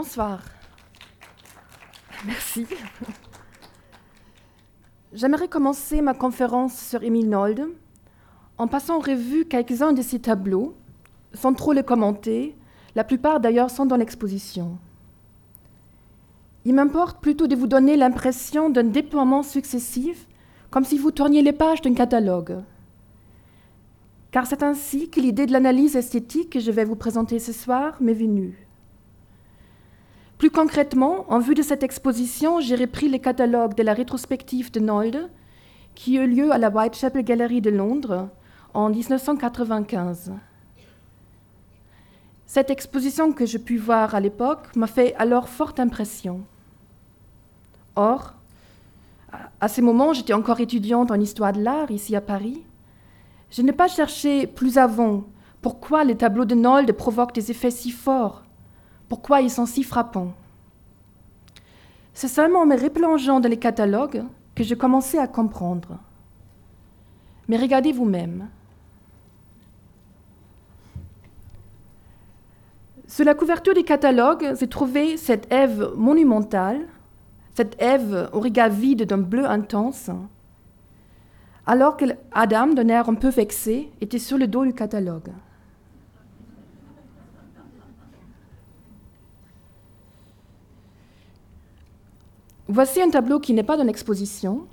Bonsoir. Merci. J'aimerais commencer ma conférence sur Émile Nolde en passant en revue quelques-uns de ses tableaux, sans trop les commenter. La plupart d'ailleurs sont dans l'exposition. Il m'importe plutôt de vous donner l'impression d'un déploiement successif, comme si vous tourniez les pages d'un catalogue. Car c'est ainsi que l'idée de l'analyse esthétique que je vais vous présenter ce soir m'est venue. Plus concrètement, en vue de cette exposition, j'ai repris les catalogues de la rétrospective de Nolde, qui eut lieu à la Whitechapel Gallery de Londres en 1995. Cette exposition que je pus voir à l'époque m'a fait alors forte impression. Or, à ce moment, j'étais encore étudiante en histoire de l'art ici à Paris. Je n'ai pas cherché plus avant pourquoi les tableaux de Nolde provoquent des effets si forts pourquoi ils sont si frappants? C'est seulement en me replongeant dans les catalogues que je commençais à comprendre. Mais regardez vous-même. Sur la couverture des catalogues, j'ai trouvé cette Ève monumentale, cette Ève au regard vide d'un bleu intense, alors que Adam, d'un air un peu vexé, était sur le dos du catalogue. Voici un tableau qui n'est pas dans l'exposition.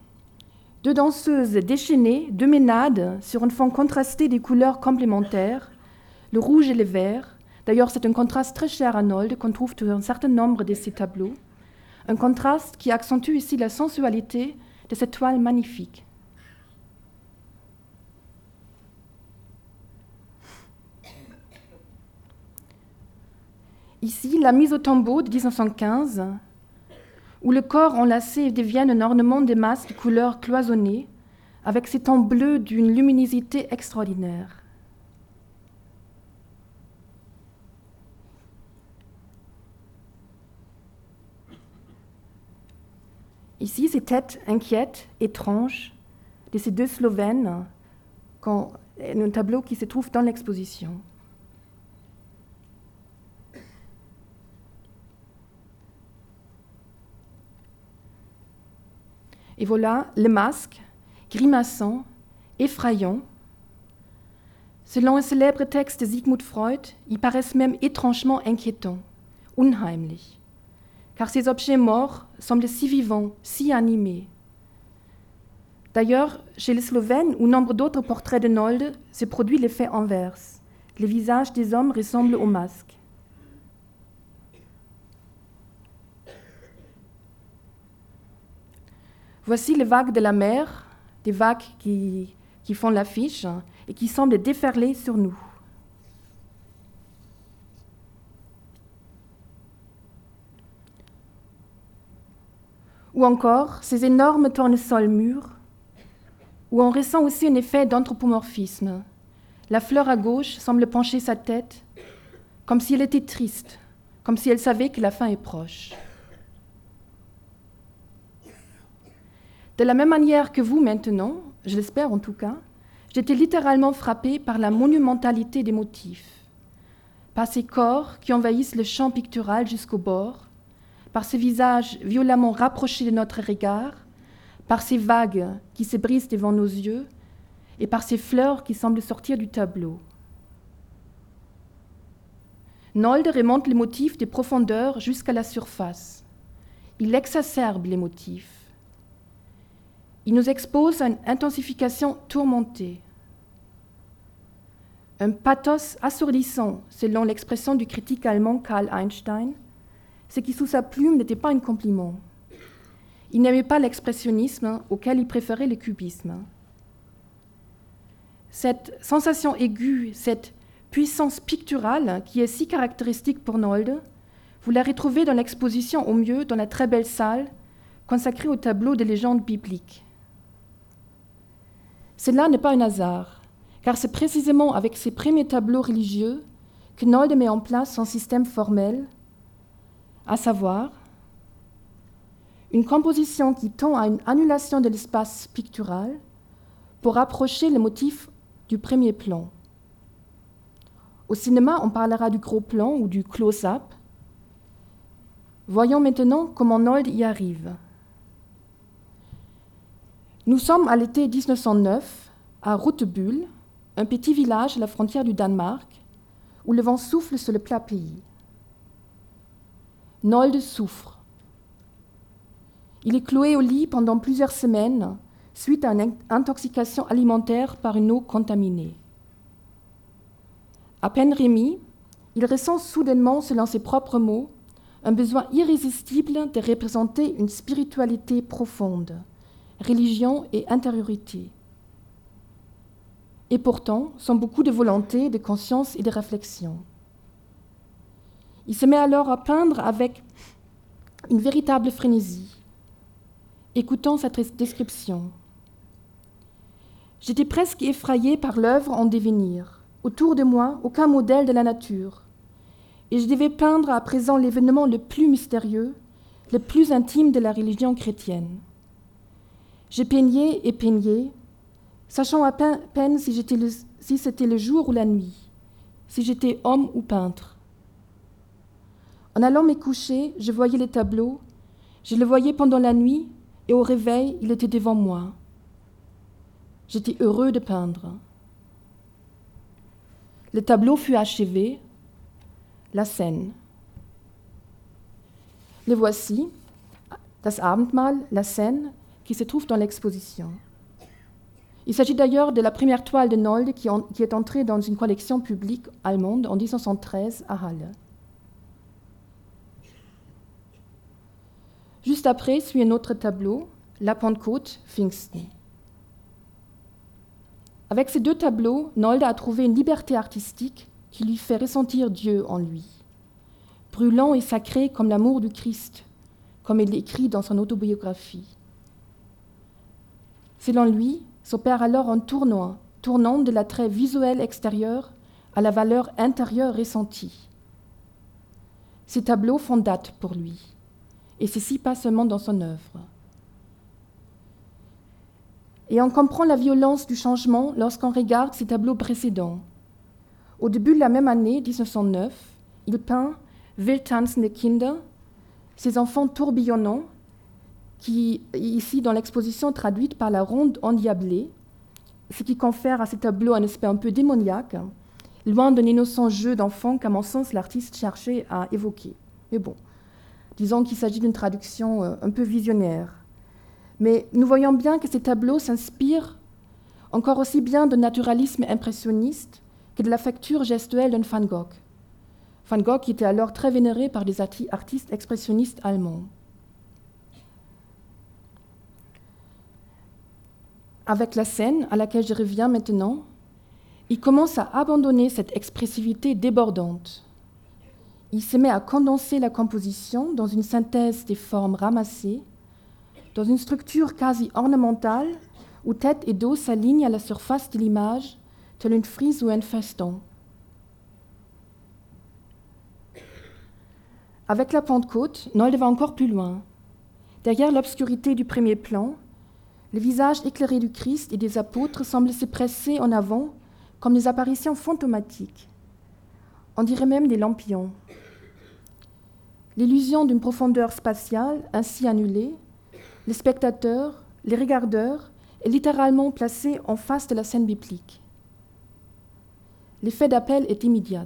Deux danseuses déchaînées, deux ménades sur un fond contrasté des couleurs complémentaires, le rouge et le vert. D'ailleurs, c'est un contraste très cher à Nold qu'on trouve dans un certain nombre de ces tableaux. Un contraste qui accentue ici la sensualité de cette toile magnifique. Ici, la mise au tombeau de 1915 où le corps enlacé devient un ornement de masques de couleurs cloisonnées, avec ses tons bleus d'une luminosité extraordinaire. Ici, ces têtes inquiètes, étranges, de ces deux Slovènes, un tableau qui se trouve dans l'exposition. Et voilà le masque, grimaçant, effrayant. Selon un célèbre texte de Sigmund Freud, ils paraissent même étrangement inquiétants, unheimlich, car ces objets morts semblent si vivants, si animés. D'ailleurs, chez les Slovènes ou nombre d'autres portraits de Nolde, se produit l'effet inverse. Les visages des hommes ressemblent aux masques. Voici les vagues de la mer, des vagues qui, font l'affiche et qui semblent déferler sur nous. Ou encore ces énormes tournesols mûrs, où on ressent aussi un effet d'anthropomorphisme. La fleur à gauche semble pencher sa tête, comme si elle était triste, comme si elle savait que la fin est proche. De la même manière que vous maintenant, je l'espère en tout cas, j'étais littéralement frappée par la monumentalité des motifs, par ces corps qui envahissent le champ pictural jusqu'au bord, par ces visages violemment rapprochés de notre regard, par ces vagues qui se brisent devant nos yeux, et par ces fleurs qui semblent sortir du tableau. Nolde remonte les motifs des profondeurs jusqu'à la surface. Il exacerbe les motifs. Il nous expose à une intensification tourmentée, un pathos assourdissant, selon l'expression du critique allemand Karl Einstein, ce qui sous sa plume n'était pas un compliment. Il n'aimait pas l'expressionnisme, auquel il préférait le cubisme. Cette sensation aiguë, cette puissance picturale qui est si caractéristique pour Nolde, vous la retrouvez dans l'exposition au mieux dans la très belle salle consacrée au tableau des légendes bibliques. Cela n'est pas un hasard, car c'est précisément avec ces premiers tableaux religieux que Nolde met en place son système formel, à savoir une composition qui tend à une annulation de l'espace pictural pour rapprocher le motif du premier plan. Au cinéma, on parlera du gros plan ou du close-up. Voyons maintenant comment Nold y arrive. Nous sommes à l'été 1909 à Rotebull, un petit village à la frontière du Danemark, où le vent souffle sur le plat pays. Nold souffre. Il est cloué au lit pendant plusieurs semaines suite à une intoxication alimentaire par une eau contaminée. À peine rémi, il ressent soudainement, selon ses propres mots, un besoin irrésistible de représenter une spiritualité profonde, religion et intériorité. Et pourtant, sans beaucoup de volonté, de conscience et de réflexion. Il se met alors à peindre avec une véritable frénésie. Écoutons cette description. J'étais presque effrayé par l'œuvre en devenir. Autour de moi, aucun modèle de la nature. Et je devais peindre à présent l'événement le plus mystérieux, le plus intime de la religion chrétienne. J'ai peigné et peigné, sachant à peine si, c'était le jour ou la nuit, si j'étais homme ou peintre. En allant me coucher, je voyais les tableaux, je le voyais pendant la nuit, et au réveil, il était devant moi. J'étais heureux de peindre. Le tableau fut achevé, la scène. Le voici, das Abendmahl, la scène, qui se trouve dans l'exposition. Il s'agit d'ailleurs de la première toile de Nold qui, qui, est entrée dans une collection publique allemande en 1913 à Halle. Juste après suit un autre tableau, La Pentecôte, Pfingsten. Avec ces deux tableaux, Nolde a trouvé une liberté artistique qui lui fait ressentir Dieu en lui, brûlant et sacré comme l'amour du Christ, comme il l'écrit dans son autobiographie. Selon lui, s'opère alors un tournoi, tournant de l'attrait visuel extérieur à la valeur intérieure ressentie. Ces tableaux font date pour lui, et ceci pas seulement dans son œuvre. Et on comprend la violence du changement lorsqu'on regarde ses tableaux précédents. Au début de la même année, 1909, il peint Wildtanzende Kinder, ces enfants tourbillonnants, qui, ici dans l'exposition traduite par la ronde endiablée, ce qui confère à ces tableaux un aspect un peu démoniaque, loin d'un innocent jeu d'enfant qu'à mon sens l'artiste cherchait à évoquer. Mais bon, disons qu'il s'agit d'une traduction euh, un peu visionnaire. Mais nous voyons bien que ces tableaux s'inspirent encore aussi bien de naturalisme impressionniste que de la facture gestuelle d'un Van Gogh. Van Gogh était alors très vénéré par des artistes expressionnistes allemands. Avec la scène à laquelle je reviens maintenant, il commence à abandonner cette expressivité débordante. Il se met à condenser la composition dans une synthèse des formes ramassées dans une structure quasi ornementale où tête et dos s'alignent à la surface de l'image, telle une frise ou un feston. Avec la Pentecôte, Noël va encore plus loin. Derrière l'obscurité du premier plan, le visage éclairé du Christ et des apôtres semble se presser en avant comme des apparitions fantomatiques. On dirait même des lampions. L'illusion d'une profondeur spatiale ainsi annulée les spectateurs, les regardeurs, est littéralement placé en face de la scène biblique. L'effet d'appel est immédiat.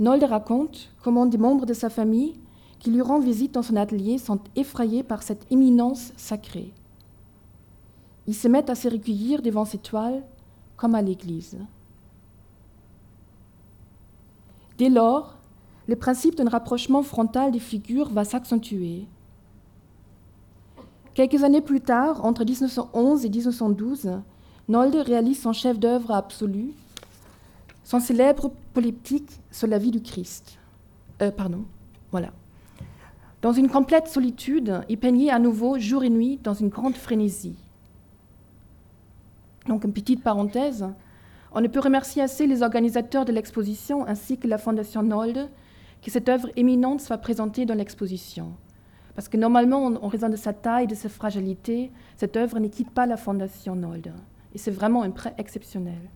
Nolde raconte comment des membres de sa famille qui lui rendent visite dans son atelier sont effrayés par cette imminence sacrée. Ils se mettent à se recueillir devant ces toiles comme à l'église. Dès lors, le principe d'un rapprochement frontal des figures va s'accentuer. Quelques années plus tard, entre 1911 et 1912, Nolde réalise son chef-d'œuvre absolu, son célèbre polyptyque sur la vie du Christ. Euh, pardon, voilà. Dans une complète solitude, il peignait à nouveau jour et nuit dans une grande frénésie. Donc, une petite parenthèse, on ne peut remercier assez les organisateurs de l'exposition ainsi que la Fondation Nolde que cette œuvre éminente soit présentée dans l'exposition. Parce que normalement, en raison de sa taille, de sa fragilité, cette œuvre ne quitte pas la Fondation Nolde. Et c'est vraiment un prêt exceptionnel.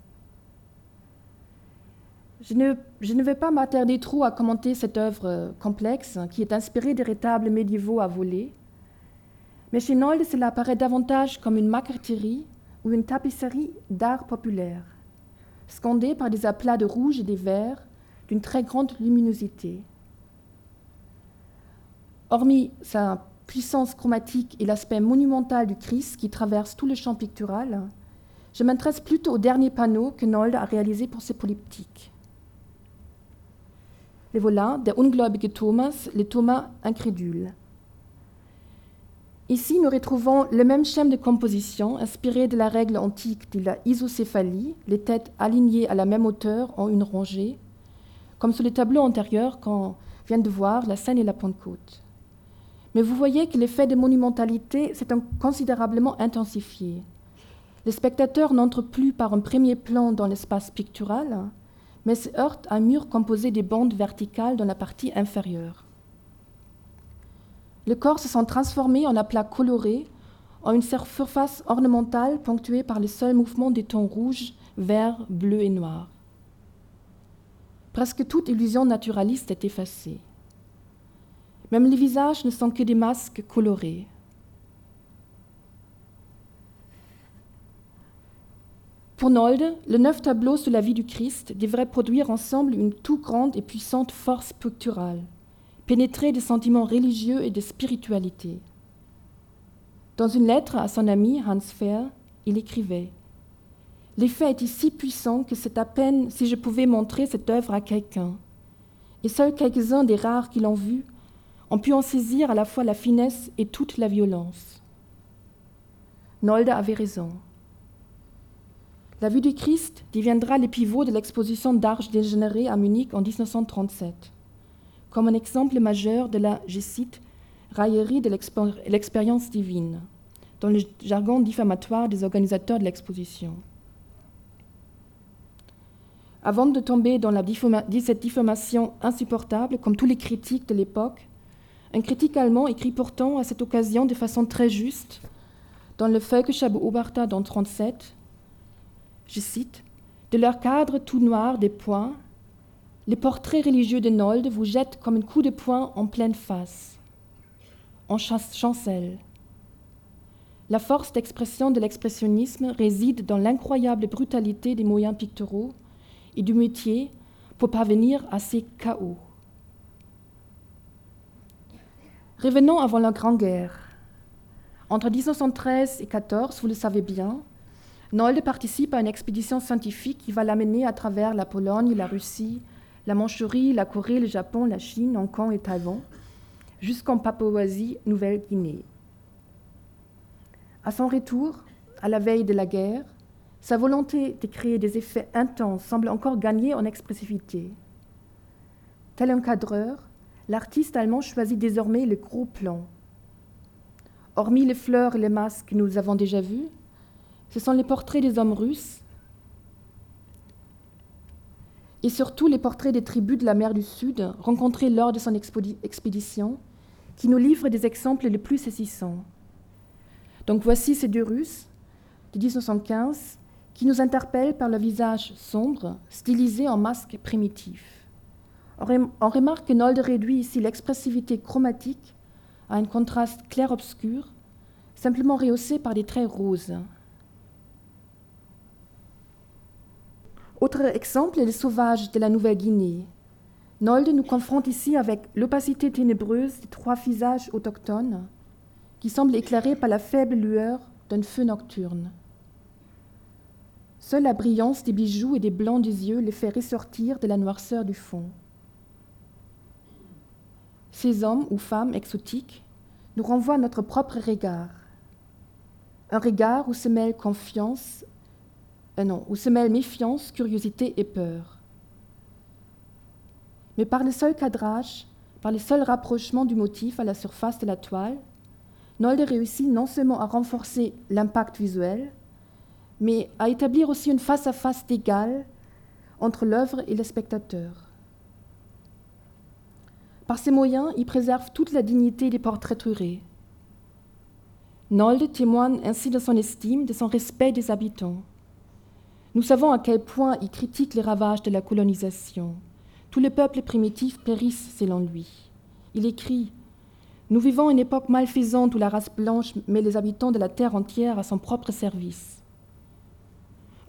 Je ne, vais pas m'attarder trop à commenter cette œuvre complexe qui est inspirée des rétables médiévaux à voler, mais chez Nold, cela apparaît davantage comme une maqueterie ou une tapisserie d'art populaire, scandée par des aplats de rouge et des verts d'une très grande luminosité. Hormis sa puissance chromatique et l'aspect monumental du Christ qui traverse tout le champ pictural, je m'intéresse plutôt au dernier panneau que Nold a réalisé pour ses polyptyques. Les voilà, der ungläubige Thomas, les Thomas incrédules. Ici, nous retrouvons le même schéma de composition inspiré de la règle antique de la isocéphalie, les têtes alignées à la même hauteur en une rangée, comme sur le tableau antérieur qu'on vient de voir, la Seine et la Pentecôte. Mais vous voyez que l'effet de monumentalité s'est considérablement intensifié. Le spectateur n'entre plus par un premier plan dans l'espace pictural, mais se heurte à un mur composé des bandes verticales dans la partie inférieure. Le corps se sent transformé en aplat coloré, en une surface ornementale ponctuée par les seuls mouvements des tons rouges, verts, bleus et noirs. Presque toute illusion naturaliste est effacée. Même les visages ne sont que des masques colorés. Pour Nolde, le neuf tableau sur la vie du Christ devrait produire ensemble une tout grande et puissante force picturale pénétré des sentiments religieux et de spiritualité. Dans une lettre à son ami Hans Fehr, il écrivait L'effet est si puissant que c'est à peine si je pouvais montrer cette œuvre à quelqu'un. Et seuls quelques-uns des rares qui l'ont vue ont pu en saisir à la fois la finesse et toute la violence. Nolde avait raison. La vue du Christ deviendra le pivot de l'exposition d'Arche dégénérée à Munich en 1937 comme un exemple majeur de la, je cite, raillerie de l'expérience divine, dans le jargon diffamatoire des organisateurs de l'exposition. Avant de tomber dans cette diffamation insupportable, comme tous les critiques de l'époque, un critique allemand écrit pourtant à cette occasion de façon très juste, dans le Völkerschau Beobachter dans 37, je cite, De leur cadre tout noir des points, les portraits religieux de Nold vous jettent comme un coup de poing en pleine face. En chancelle. La force d'expression de l'expressionnisme réside dans l'incroyable brutalité des moyens picturaux et du métier pour parvenir à ces chaos. Revenons avant la Grande Guerre. Entre 1913 et 1914, vous le savez bien, Nold participe à une expédition scientifique qui va l'amener à travers la Pologne, la Russie, la Manchurie, la Corée, le Japon, la Chine, Hong Kong et Taïwan, jusqu'en Papouasie-Nouvelle-Guinée. À son retour, à la veille de la guerre, sa volonté de créer des effets intenses semble encore gagner en expressivité. Tel un cadreur, l'artiste allemand choisit désormais le gros plan. Hormis les fleurs et les masques que nous avons déjà vus, ce sont les portraits des hommes russes, et surtout les portraits des tribus de la mer du Sud rencontrés lors de son expédition, qui nous livrent des exemples les plus saisissants. Donc voici ces deux Russes de 1915 qui nous interpellent par le visage sombre, stylisé en masque primitif. On remarque que Nolde réduit ici l'expressivité chromatique à un contraste clair-obscur, simplement rehaussé par des traits roses. Autre exemple, les sauvages de la Nouvelle-Guinée. Nolde nous confronte ici avec l'opacité ténébreuse des trois visages autochtones qui semblent éclairés par la faible lueur d'un feu nocturne. Seule la brillance des bijoux et des blancs des yeux les fait ressortir de la noirceur du fond. Ces hommes ou femmes exotiques nous renvoient notre propre regard. Un regard où se mêlent confiance euh, où se mêlent méfiance, curiosité et peur. Mais par le seul cadrage, par les seuls rapprochements du motif à la surface de la toile, Nolde réussit non seulement à renforcer l'impact visuel, mais à établir aussi une face-à-face d'égal entre l'œuvre et le spectateur. Par ces moyens, il préserve toute la dignité des portraiturés. Nolde témoigne ainsi de son estime, de son respect des habitants. Nous savons à quel point il critique les ravages de la colonisation. Tous les peuples primitifs périssent selon lui. Il écrit Nous vivons une époque malfaisante où la race blanche met les habitants de la terre entière à son propre service.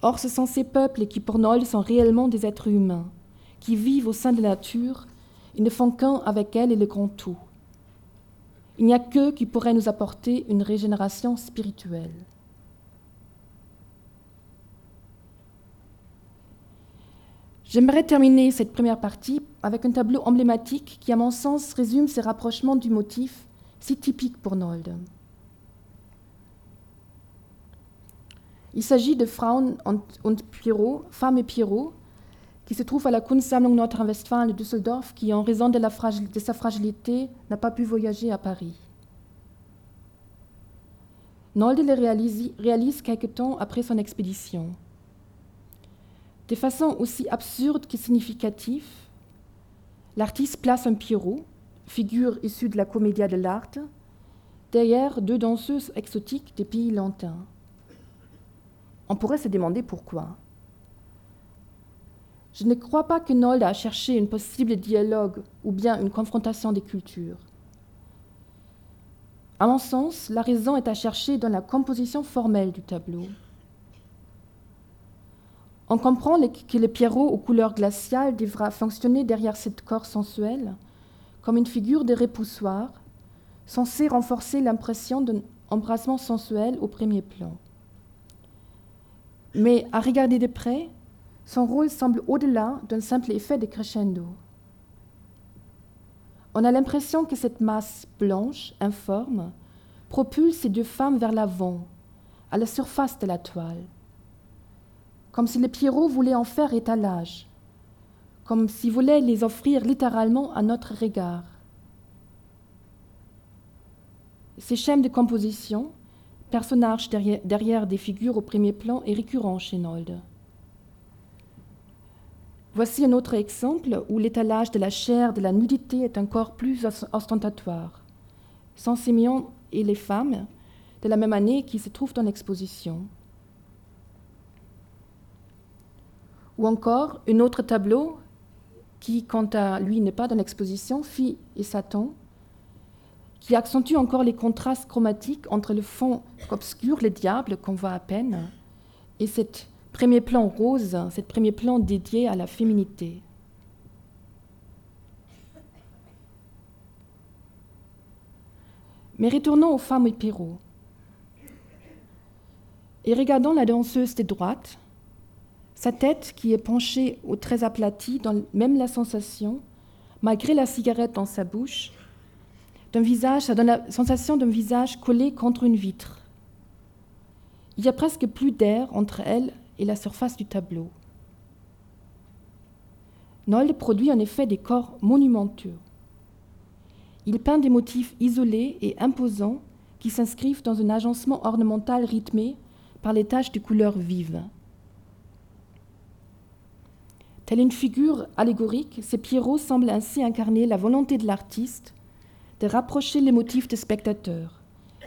Or, ce sont ces peuples qui, pour Noël, sont réellement des êtres humains, qui vivent au sein de la nature et ne font qu'un avec elle et le grand tout. Il n'y a qu'eux qui pourraient nous apporter une régénération spirituelle. J'aimerais terminer cette première partie avec un tableau emblématique qui, à mon sens, résume ces rapprochements du motif si typiques pour Nolde. Il s'agit de Frauen und Pierrot, Femmes et Pierrot, qui se trouve à la Kunstsammlung Nordrhein-Westfalen de Düsseldorf, qui, en raison de, sa fragilité, n'a pas pu voyager à Paris. Nolde les réalise, réalise quelque temps après son expédition. De façon aussi absurde que significative, l'artiste place un Pierrot, figure issue de la commedia de l'art, derrière deux danseuses exotiques des pays lointains. On pourrait se demander pourquoi. Je ne crois pas que Nold a cherché un possible dialogue ou bien une confrontation des cultures. À mon sens, la raison est à chercher dans la composition formelle du tableau. On comprend que le Pierrot aux couleurs glaciales devra fonctionner derrière cette corps sensuel comme une figure de repoussoir, censée renforcer l'impression d'un embrassement sensuel au premier plan. Mais à regarder de près, son rôle semble au-delà d'un simple effet de crescendo. On a l'impression que cette masse blanche, informe, propulse ces deux femmes vers l'avant, à la surface de la toile comme si le Pierrot voulait en faire étalage, comme s'il voulait les offrir littéralement à notre regard. Ces schèmes de composition, personnages derrière, des figures au premier plan, est récurrent chez Nolde. Voici un autre exemple où l'étalage de la chair, de la nudité est encore plus ostentatoire. Saint-Simeon et les femmes de la même année qui se trouvent dans l'exposition. Ou encore un autre tableau qui, quant à lui, n'est pas dans l'exposition, Fille et Satan, qui accentue encore les contrastes chromatiques entre le fond obscur, le diable qu'on voit à peine, et ce premier plan rose, ce premier plan dédié à la féminité. Mais retournons aux femmes et Pérou. Et regardons la danseuse de droite, sa tête, qui est penchée ou très aplatie, donne même la sensation, malgré la cigarette dans sa bouche, d'un visage, ça donne la sensation d'un visage collé contre une vitre. Il y a presque plus d'air entre elle et la surface du tableau. Noll produit en effet des corps monumenteux. Il peint des motifs isolés et imposants qui s'inscrivent dans un agencement ornemental rythmé par les taches de couleurs vives. Telle une figure allégorique, ces pierrots semblent ainsi incarner la volonté de l'artiste de rapprocher les motifs des spectateurs,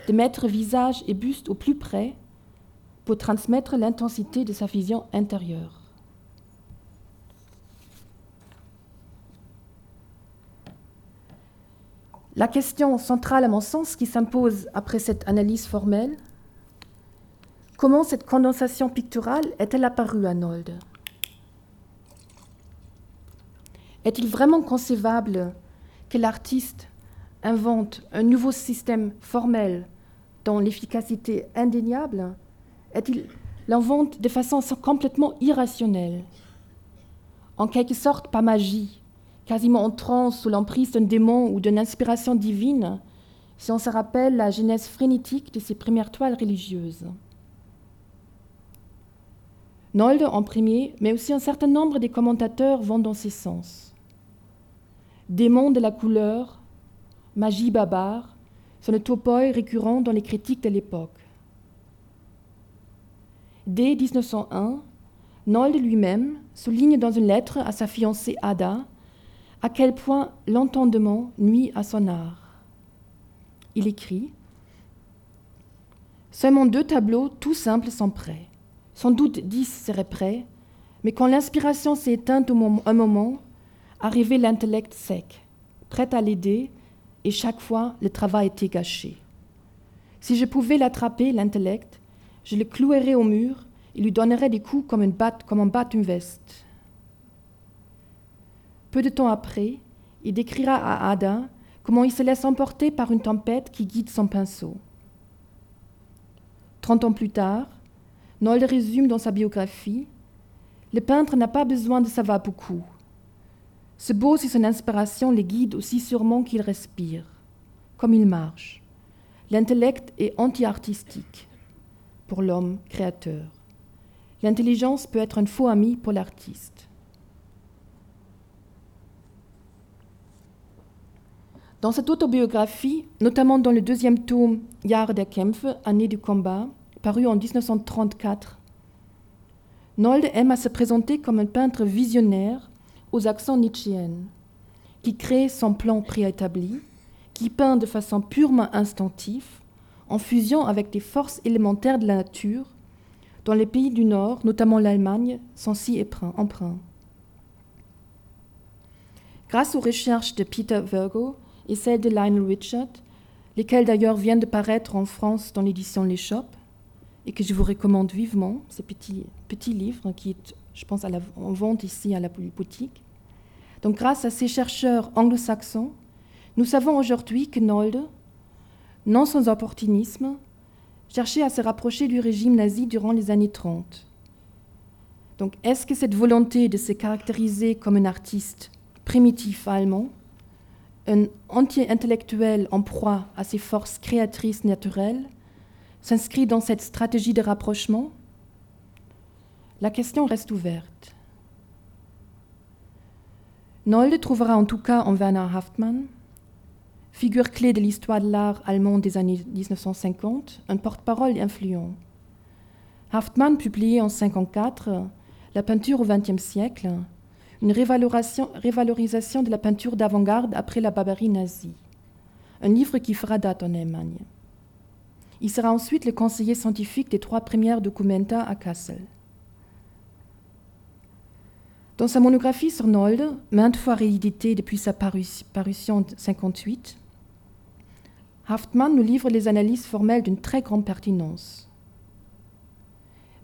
de mettre visage et buste au plus près pour transmettre l'intensité de sa vision intérieure. La question centrale à mon sens qui s'impose après cette analyse formelle, comment cette condensation picturale est-elle apparue à Nolde Est-il vraiment concevable que l'artiste invente un nouveau système formel dont l'efficacité indéniable? Est-il l'invente de façon complètement irrationnelle? En quelque sorte par magie, quasiment en transe sous l'emprise d'un démon ou d'une inspiration divine, si on se rappelle la genèse frénétique de ses premières toiles religieuses. Nolde en premier, mais aussi un certain nombre des commentateurs vont dans ce sens démon de la couleur, magie barbare, sont le topoi récurrent dans les critiques de l'époque. Dès 1901, Nold lui-même souligne dans une lettre à sa fiancée Ada à quel point l'entendement nuit à son art. Il écrit Seulement deux tableaux tout simples sont prêts Sans doute dix seraient prêts, mais quand l'inspiration s'est éteinte un moment, arrivait l'intellect sec, prêt à l'aider, et chaque fois le travail était gâché. Si je pouvais l'attraper, l'intellect, je le clouerais au mur et lui donnerais des coups comme, une comme on bat une veste. Peu de temps après, il décrira à Ada comment il se laisse emporter par une tempête qui guide son pinceau. Trente ans plus tard, Nold résume dans sa biographie Le peintre n'a pas besoin de savoir beaucoup. Ce beau si son inspiration les guide aussi sûrement qu'il respire, comme il marche. L'intellect est anti-artistique pour l'homme créateur. L'intelligence peut être un faux ami pour l'artiste. Dans cette autobiographie, notamment dans le deuxième tome Jahre der Kämpfe, Année du combat, paru en 1934, Nold aime à se présenter comme un peintre visionnaire aux accents nietzschéens, qui crée son plan préétabli, qui peint de façon purement instinctive, en fusion avec des forces élémentaires de la nature, dont les pays du Nord, notamment l'Allemagne, sont si emprunts. Grâce aux recherches de Peter Virgo, et celle de Lionel Richard, lesquelles d'ailleurs viennent de paraître en France dans l'édition L'Échoppe, et que je vous recommande vivement, ce petit, petit livre qui est, je pense, en vente ici à la boutique. Donc grâce à ces chercheurs anglo-saxons, nous savons aujourd'hui que Nolde, non sans opportunisme, cherchait à se rapprocher du régime nazi durant les années 30. Donc est-ce que cette volonté de se caractériser comme un artiste primitif allemand un anti-intellectuel en proie à ses forces créatrices naturelles s'inscrit dans cette stratégie de rapprochement? La question reste ouverte. Nolde trouvera en tout cas en Werner Haftmann, figure clé de l'histoire de l'art allemand des années 1950, un porte-parole influent. Haftmann publié en 1954 La peinture au XXe siècle, une révalorisation, de la peinture d'avant-garde après la barbarie nazie. Un livre qui fera date en Allemagne. Il sera ensuite le conseiller scientifique des trois premières documenta à Kassel. Dans sa monographie sur Nolde, maintes fois rééditée depuis sa parution en 1958, Haftmann nous livre les analyses formelles d'une très grande pertinence.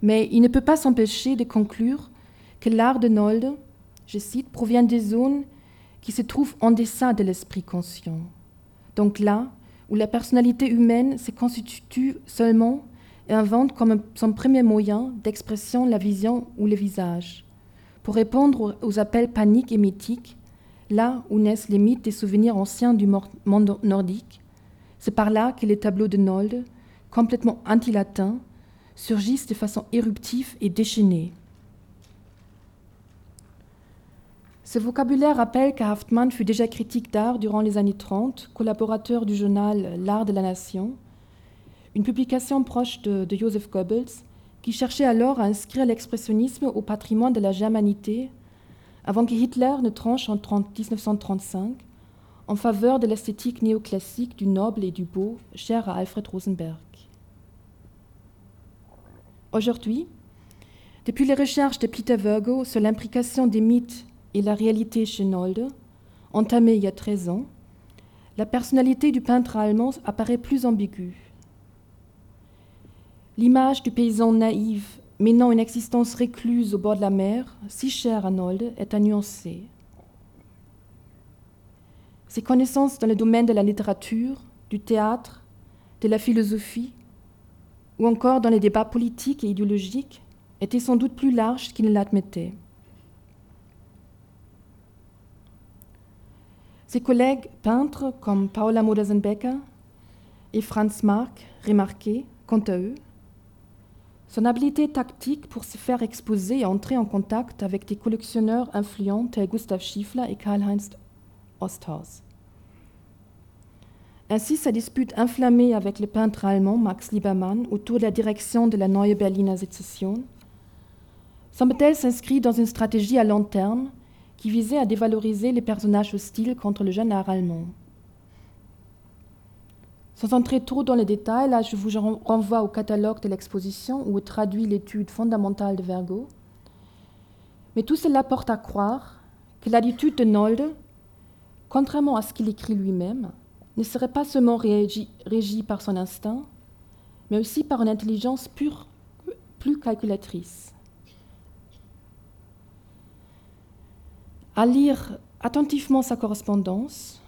Mais il ne peut pas s'empêcher de conclure que l'art de Nolde je cite, provient des zones qui se trouvent en deçà de l'esprit conscient. Donc là où la personnalité humaine se constitue seulement et invente comme son premier moyen d'expression la vision ou le visage, pour répondre aux appels paniques et mythiques, là où naissent les mythes et souvenirs anciens du monde nordique. C'est par là que les tableaux de Nolde, complètement anti-latins, surgissent de façon éruptive et déchaînée. Ce vocabulaire rappelle qu'Haftmann fut déjà critique d'art durant les années 30, collaborateur du journal L'Art de la Nation, une publication proche de, Joseph Goebbels, qui cherchait alors à inscrire l'expressionnisme au patrimoine de la germanité avant que Hitler ne tranche en 1935 en faveur de l'esthétique néoclassique du noble et du beau, cher à Alfred Rosenberg. Aujourd'hui, depuis les recherches de Peter Virgo sur l'implication des mythes et la réalité chez Nolde, entamée il y a 13 ans, la personnalité du peintre allemand apparaît plus ambiguë. L'image du paysan naïf menant une existence récluse au bord de la mer, si chère à Nolde, est à nuancer. Ses connaissances dans le domaine de la littérature, du théâtre, de la philosophie, ou encore dans les débats politiques et idéologiques, étaient sans doute plus larges qu'il ne l'admettait. Ses collègues peintres comme Paola Modersenbecker et Franz Marc remarquaient, quant à eux, son habileté tactique pour se faire exposer et entrer en contact avec des collectionneurs influents tels Gustav Schiefler et Karl-Heinz Osthaus. Ainsi, sa dispute inflammée avec le peintre allemand Max Liebermann autour de la direction de la Neue Berliner Sezession semble-t-elle s'inscrit dans une stratégie à long terme qui visait à dévaloriser les personnages hostiles contre le jeune art allemand. Sans entrer trop dans les détails, là je vous renvoie au catalogue de l'exposition où est traduit l'étude fondamentale de Vergo. Mais tout cela porte à croire que l'attitude de Nolde, contrairement à ce qu'il écrit lui-même, ne serait pas seulement régie par son instinct, mais aussi par une intelligence plus calculatrice. À lire attentivement sa correspondance,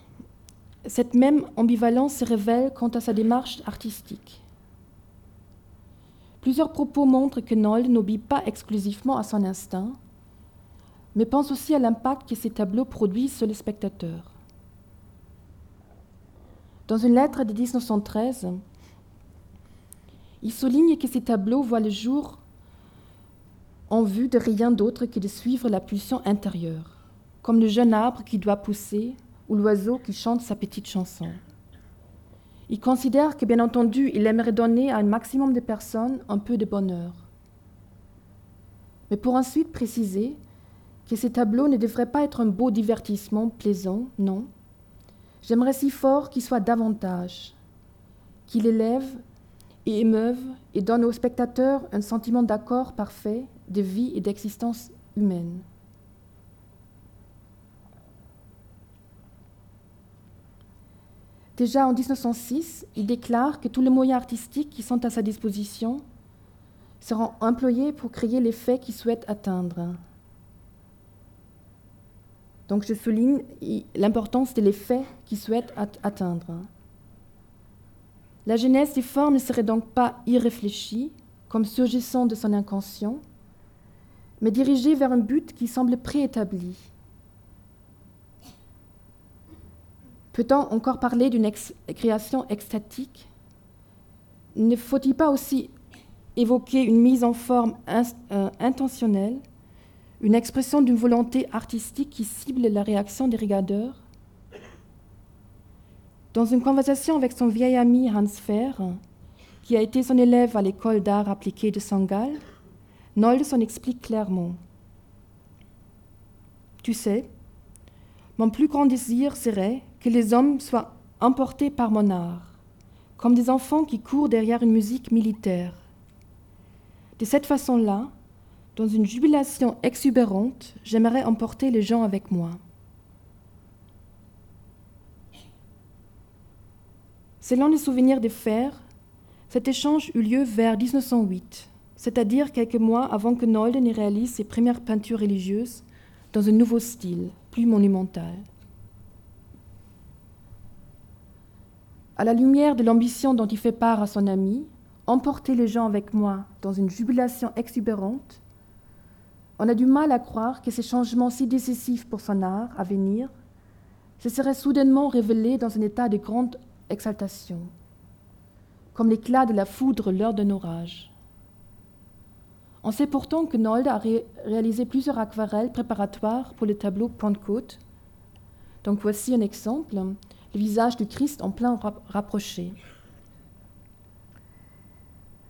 cette même ambivalence se révèle quant à sa démarche artistique. Plusieurs propos montrent que Nold n'obéit pas exclusivement à son instinct, mais pense aussi à l'impact que ses tableaux produisent sur les spectateurs. Dans une lettre de 1913, il souligne que ces tableaux voient le jour en vue de rien d'autre que de suivre la pulsion intérieure, comme le jeune arbre qui doit pousser ou l'oiseau qui chante sa petite chanson. Il considère que, bien entendu, il aimerait donner à un maximum de personnes un peu de bonheur. Mais pour ensuite préciser que ces tableaux ne devraient pas être un beau divertissement plaisant, non. J'aimerais si fort qu'ils soient davantage, qu'il élève et émeuve et donne aux spectateurs un sentiment d'accord parfait de vie et d'existence humaine. Déjà en 1906, il déclare que tous les moyens artistiques qui sont à sa disposition seront employés pour créer l'effet qu'il souhaite atteindre. Donc je souligne l'importance de l'effet qu'il souhaite atteindre. La jeunesse des formes ne serait donc pas irréfléchie, comme surgissant de son inconscient, mais dirigée vers un but qui semble préétabli. Peut-on encore parler d'une création extatique? Ne faut-il pas aussi évoquer une mise en forme euh, intentionnelle, une expression d'une volonté artistique qui cible la réaction des regardeurs Dans une conversation avec son vieil ami Hans Fer, qui a été son élève à l'école d'art appliqué de Sangal, Nold s'en explique clairement. Tu sais, mon plus grand désir serait que les hommes soient emportés par mon art, comme des enfants qui courent derrière une musique militaire. De cette façon-là, dans une jubilation exubérante, j'aimerais emporter les gens avec moi. Selon les souvenirs des fers, cet échange eut lieu vers 1908, c'est-à-dire quelques mois avant que Nolde ne réalise ses premières peintures religieuses dans un nouveau style, plus monumental. À la lumière de l'ambition dont il fait part à son ami, emporter les gens avec moi dans une jubilation exubérante, on a du mal à croire que ces changements si décisifs pour son art à venir se seraient soudainement révélés dans un état de grande exaltation, comme l'éclat de la foudre lors d'un orage. On sait pourtant que Nold a réalisé plusieurs aquarelles préparatoires pour le tableau Pentecôte. Donc voici un exemple le visage du Christ en plein rapproché.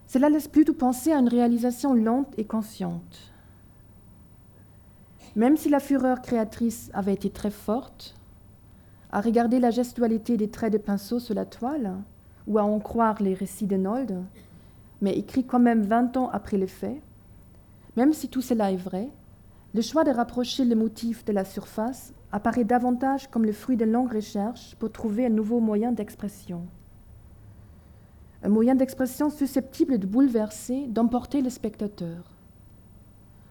Cela laisse plutôt penser à une réalisation lente et consciente. Même si la fureur créatrice avait été très forte, à regarder la gestualité des traits de pinceau sur la toile, ou à en croire les récits de Nold, mais écrits quand même vingt ans après les faits, même si tout cela est vrai, le choix de rapprocher le motif de la surface apparaît davantage comme le fruit de longues recherches pour trouver un nouveau moyen d'expression. Un moyen d'expression susceptible de bouleverser, d'emporter le spectateur.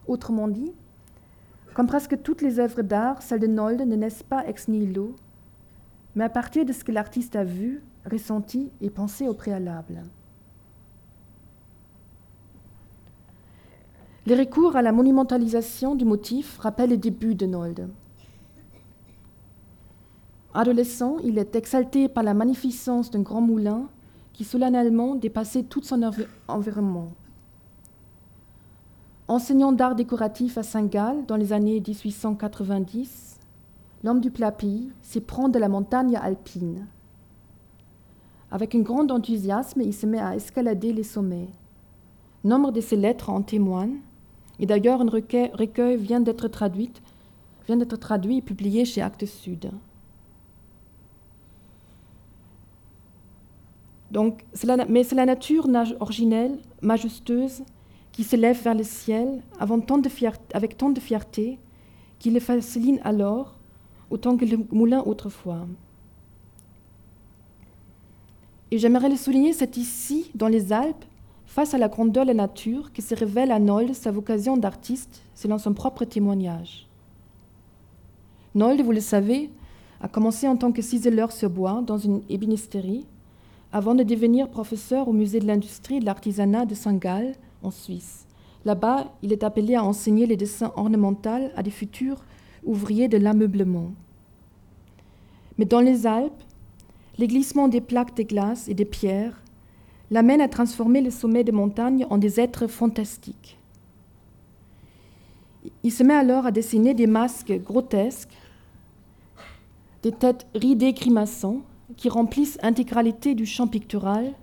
Autrement dit, comme presque toutes les œuvres d'art, celles de Nold ne naissent pas ex nihilo, mais à partir de ce que l'artiste a vu, ressenti et pensé au préalable. Les recours à la monumentalisation du motif rappellent les débuts de Nold. Adolescent, il est exalté par la magnificence d'un grand moulin qui solennellement dépassait tout son environnement. Enseignant d'art décoratif à Saint-Gall dans les années 1890, l'homme du plat pays s'éprend de la montagne alpine. Avec un grand enthousiasme, il se met à escalader les sommets. Nombre de ses lettres en témoignent, et d'ailleurs, un recueil, traduit, vient d'être traduit et publié chez Actes Sud. Donc, mais c'est la nature originelle, majestueuse, qui s'élève vers le ciel avec tant de fierté, qui le fascine alors autant que le moulin autrefois. Et j'aimerais le souligner, c'est ici, dans les Alpes, face à la grandeur de la nature, que se révèle à Nold sa vocation d'artiste selon son propre témoignage. Nold, vous le savez, a commencé en tant que ciseleur sur bois dans une ébénisterie, avant de devenir professeur au musée de l'industrie et de l'artisanat de Saint-Gall, en Suisse. Là-bas, il est appelé à enseigner les dessins ornementaux à des futurs ouvriers de l'ameublement. Mais dans les Alpes, les glissements des plaques de glace et des pierres l'amènent à transformer les sommets des montagnes en des êtres fantastiques. Il se met alors à dessiner des masques grotesques, des têtes ridées grimaçant, qui remplissent l'intégralité du champ pictural,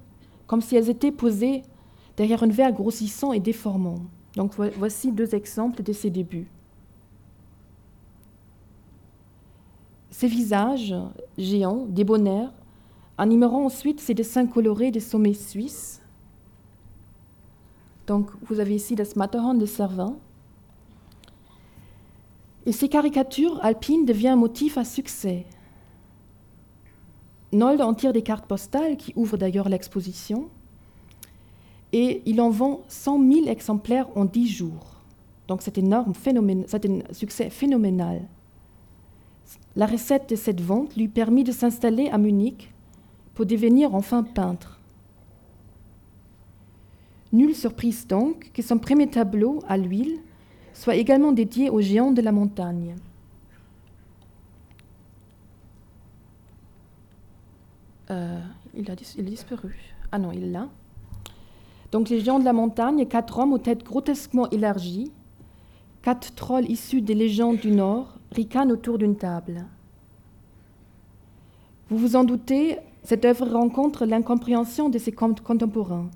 comme si elles étaient posées derrière un verre grossissant et déformant. Donc voici deux exemples de ses débuts. Ces visages géants, débonnaires, animeront ensuite ces dessins colorés des sommets suisses. Donc vous avez ici das Matterhorn de Servin. Et ces caricatures alpines deviennent un motif à succès. Nold en tire des cartes postales qui ouvrent d'ailleurs l'exposition et il en vend 100 000 exemplaires en 10 jours. Donc c'est énorme, c'est un succès phénoménal. La recette de cette vente lui permit de s'installer à Munich pour devenir enfin peintre. Nulle surprise donc que son premier tableau à l'huile soit également dédié aux géants de la montagne. Euh, il, a, il a disparu. Ah non, il là. Donc les géants de la montagne, quatre hommes aux têtes grotesquement élargies, quatre trolls issus des légendes du Nord, ricanent autour d'une table. Vous vous en doutez, cette œuvre rencontre l'incompréhension de ses contemporains.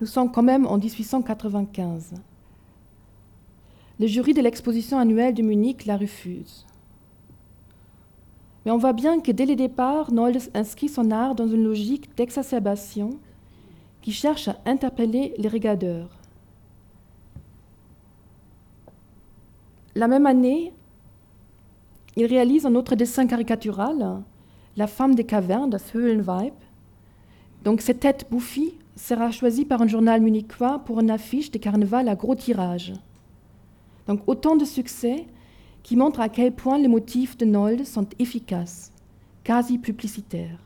Nous sommes quand même en 1895. Le jury de l'exposition annuelle de Munich la refuse. Mais on voit bien que dès le départ, Nold inscrit son art dans une logique d'exacerbation qui cherche à interpeller les regardeurs. La même année, il réalise un autre dessin caricatural, La femme des cavernes, das Höhlenweib. Donc cette tête bouffie sera choisie par un journal munichois pour une affiche de carnaval à gros tirage. Donc autant de succès qui montrent à quel point les motifs de Nold sont efficaces, quasi publicitaires.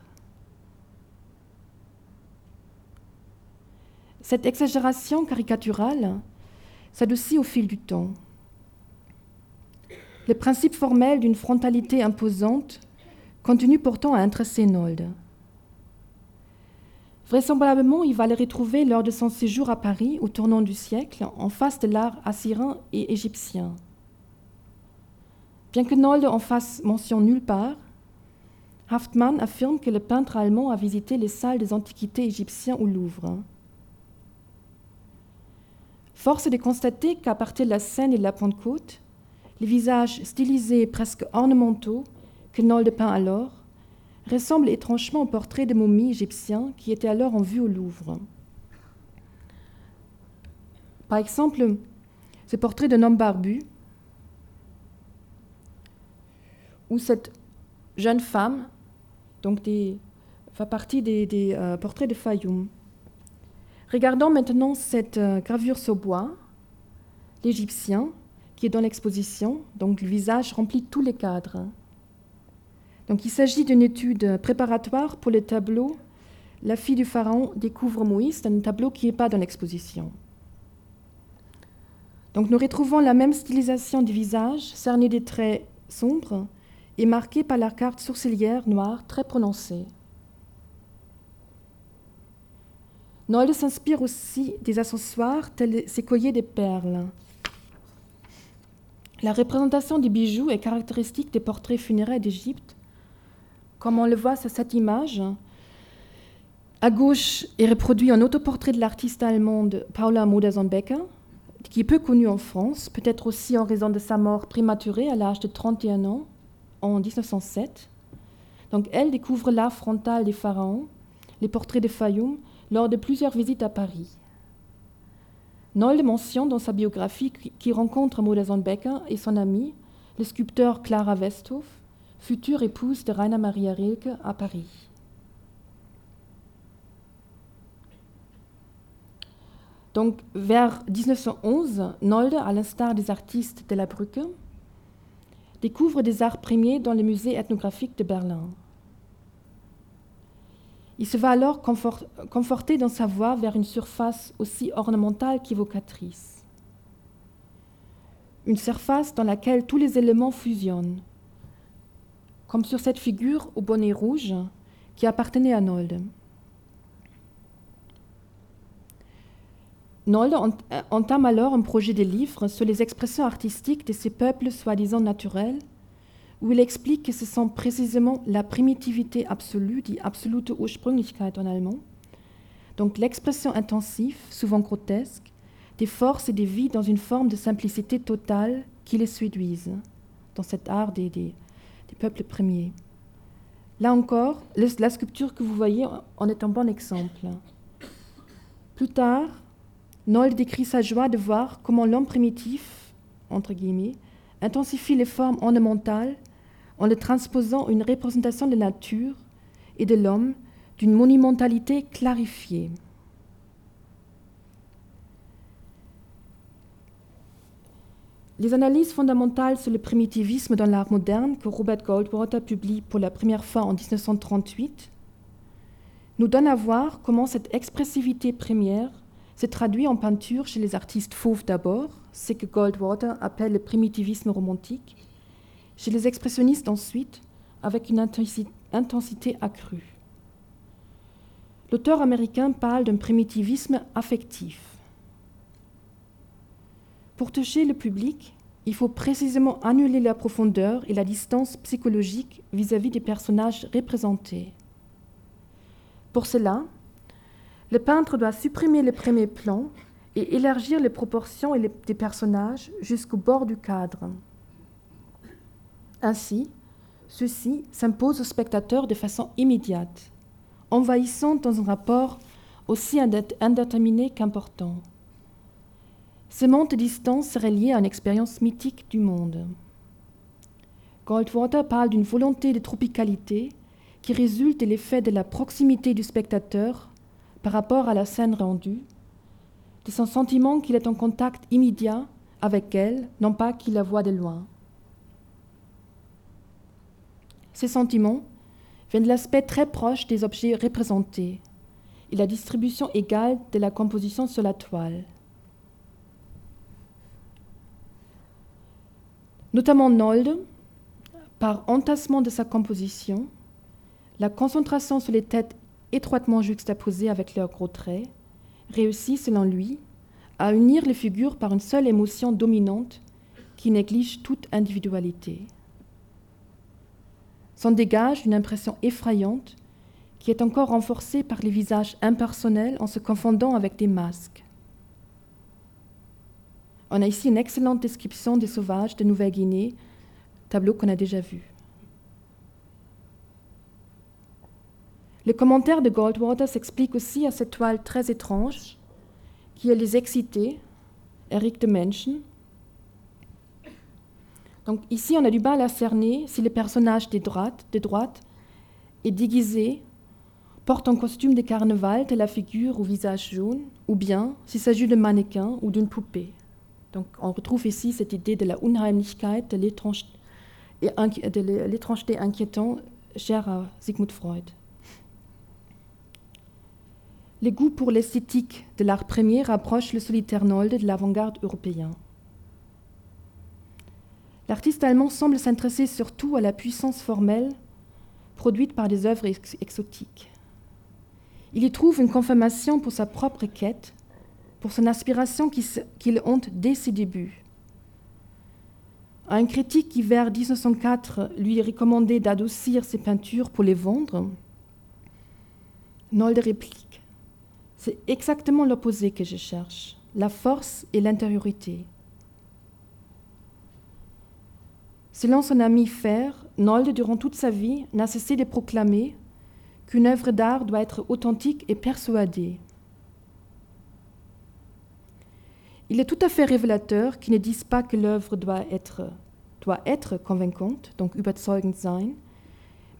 Cette exagération caricaturale s'adoucit au fil du temps. Le principe formel d'une frontalité imposante continue pourtant à intéresser Nold. Vraisemblablement, il va le retrouver lors de son séjour à Paris au tournant du siècle, en face de l'art assyrien et égyptien. Bien que Nold en fasse mention nulle part, Haftmann affirme que le peintre allemand a visité les salles des antiquités égyptiennes au Louvre. Force est de constater qu'à partir de la Seine et de la Pentecôte, les visages stylisés presque ornementaux que Nolde peint alors ressemblent étrangement aux portraits de momies égyptiens qui étaient alors en vue au Louvre. Par exemple, ce portrait d'un homme barbu, où cette jeune femme donc fait partie des, euh, portraits de Fayoum. Regardons maintenant cette euh, gravure sur bois, l'Égyptien, qui est dans l'exposition. Donc le visage remplit tous les cadres. Donc il s'agit d'une étude préparatoire pour le tableau La fille du pharaon découvre Moïse, un tableau qui n'est pas dans l'exposition. Donc nous retrouvons la même stylisation du visage, cerné des traits sombres et marqué par la carte sourcilière noire très prononcée. Noël s'inspire aussi des accessoires tels ces colliers de perles. La représentation des bijoux est caractéristique des portraits funéraires d'Égypte, comme on le voit sur cette image. À gauche est reproduit un autoportrait de l'artiste allemande Paula Modersohn-Becker, qui est peu connue en France, peut-être aussi en raison de sa mort prématurée à l'âge de 31 ans en 1907. Donc elle découvre l'art frontal des pharaons, les portraits de Fayoum, lors de plusieurs visites à Paris. Nolde mentionne dans sa biographie qu'il rencontre Maud Becker et son ami, le sculpteur Clara Westhoff, future épouse de Rainer Maria Rilke à Paris. Vers 1911, Nolde, à l'instar des artistes de la Brücke, découvre des arts premiers dans le musée ethnographique de Berlin. Il se va alors conforter dans sa voie vers une surface aussi ornementale qu'évocatrice. Une surface dans laquelle tous les éléments fusionnent, comme sur cette figure au bonnet rouge qui appartenait à Nolde. Nolde euh, entame alors un projet de livre sur les expressions artistiques de ces peuples soi-disant naturels, où il explique que ce sont précisément la primitivité absolue, die absolute Ursprünglichkeit en allemand, donc l'expression intensive, souvent grotesque, des forces et des vies dans une forme de simplicité totale qui les séduisent, dans cet art des, des peuples premiers. Là encore, la sculpture que vous voyez en est un bon exemple. Plus tard, Nold décrit sa joie de voir comment l'homme primitif, entre guillemets, intensifie les formes ornementales en le transposant une représentation de la nature et de l'homme d'une monumentalité clarifiée. Les analyses fondamentales sur le primitivisme dans l'art moderne que Robert Goldwater publie pour la première fois en 1938 nous donnent à voir comment cette expressivité première se traduit en peinture chez les artistes fauves d'abord, ce que Goldwater appelle le primitivisme romantique, chez les expressionnistes ensuite, avec une intensité accrue. L'auteur américain parle d'un primitivisme affectif. Pour toucher le public, il faut précisément annuler la profondeur et la distance psychologique vis-à-vis -vis des personnages représentés. Pour cela, le peintre doit supprimer le premier plan et élargir les proportions des personnages jusqu'au bord du cadre. Ainsi, ceci s'impose au spectateur de façon immédiate, envahissant dans un rapport aussi indéterminé qu'important. Ce monte de distance serait lié à une expérience mythique du monde. Goldwater parle d'une volonté de tropicalité qui résulte de l'effet de la proximité du spectateur par rapport à la scène rendue, de son sentiment qu'il est en contact immédiat avec elle, non pas qu'il la voit de loin. Ces sentiments viennent de l'aspect très proche des objets représentés et la distribution égale de la composition sur la toile. Notamment Nolde, par entassement de sa composition, la concentration sur les têtes étroitement juxtaposées avec leurs gros traits, réussit, selon lui, à unir les figures par une seule émotion dominante qui néglige toute individualité. S'en dégage une impression effrayante qui est encore renforcée par les visages impersonnels en se confondant avec des masques. On a ici une excellente description des sauvages de Nouvelle-Guinée, tableau qu'on a déjà vu. Le commentaire de Goldwater s'explique aussi à cette toile très étrange qui est Les Excités, Eric de Menschen. Donc ici, on a du mal à cerner si le personnage de droite, de droite est déguisé, porte un costume de carnaval de la figure au visage jaune, ou bien s'il s'agit d'un mannequin ou d'une poupée. Donc on retrouve ici cette idée de la Unheimlichkeit, de l'étrangeté inquiétante chère à Sigmund Freud. Le goût pour l'esthétique de l'art premier rapproche le solitaire Nolde de l'avant-garde européen. L'artiste allemand semble s'intéresser surtout à la puissance formelle produite par des œuvres exotiques. Il y trouve une confirmation pour sa propre quête, pour son aspiration qu'il honte dès ses débuts. Un critique qui, vers 1904, lui recommandait d'adoucir ses peintures pour les vendre, Nolde réplique c'est exactement l'opposé que je cherche, la force et l'intériorité. Selon son ami Fer, Nolde, durant toute sa vie, n'a cessé de proclamer qu'une œuvre d'art doit être authentique et persuadée. Il est tout à fait révélateur qu'ils ne disent pas que l'œuvre doit être, doit être convaincante, donc überzeugend sein,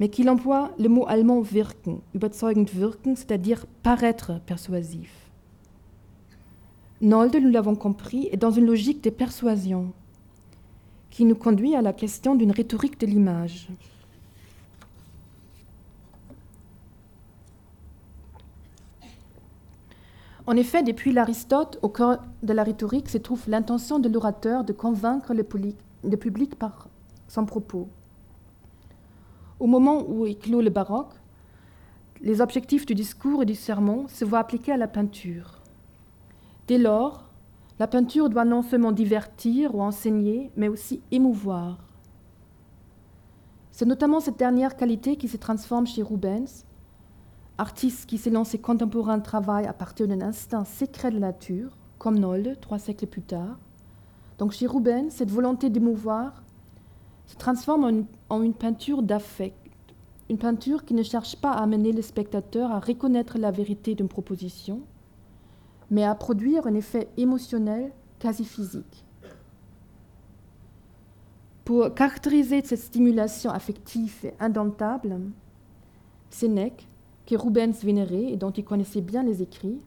mais qu'il emploie le mot allemand wirken, überzeugend wirken, c'est-à-dire paraître persuasif. Nolde, nous l'avons compris, est dans une logique de persuasion qui nous conduit à la question d'une rhétorique de l'image. En effet, depuis l'Aristote, au cœur de la rhétorique se trouve l'intention de l'orateur de convaincre le, public par son propos. Au moment où éclot le baroque, les objectifs du discours et du sermon se voient appliqués à la peinture. Dès lors, la peinture doit non seulement divertir ou enseigner, mais aussi émouvoir. C'est notamment cette dernière qualité qui se transforme chez Rubens artiste qui selon ses contemporains travaille à partir d'un instinct secret de la nature, comme Nolde, trois siècles plus tard. Donc chez Rubens, cette volonté d'émouvoir se transforme en une, peinture d'affect, une peinture qui ne cherche pas à amener le spectateur à reconnaître la vérité d'une proposition, mais à produire un effet émotionnel quasi physique. Pour caractériser cette stimulation affective et indomptable, Sénèque que Rubens vénérait et dont il connaissait bien les écrits,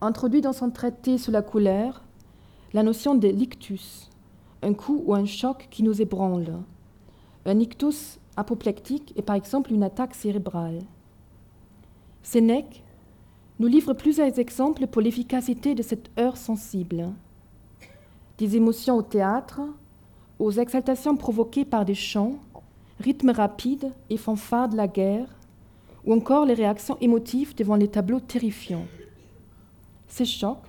introduit dans son traité sur la couleur la notion de lictus, un coup ou un choc qui nous ébranle. Un ictus apoplectique est par exemple une attaque cérébrale. Sénèque nous livre plusieurs exemples pour l'efficacité de cette heure sensible. Des émotions au théâtre, aux exaltations provoquées par des chants, rythmes rapides et fanfares de la guerre, ou encore les réactions émotives devant les tableaux terrifiants. Ces chocs,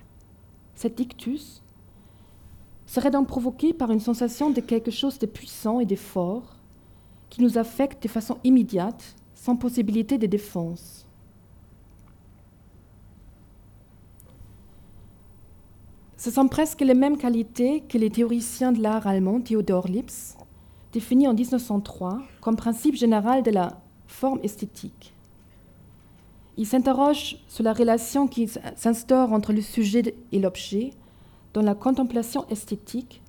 cet ictus, seraient donc provoqués par une sensation de quelque chose de puissant et de fort qui nous affecte de façon immédiate, sans possibilité de défense. Ce sont presque les mêmes qualités que les théoriciens de l'art allemand Theodor Lips définit en 1903 comme principe général de la forme esthétique. Il s'interroge sur la relation qui s'instaure entre le sujet et l'objet dans la contemplation esthétique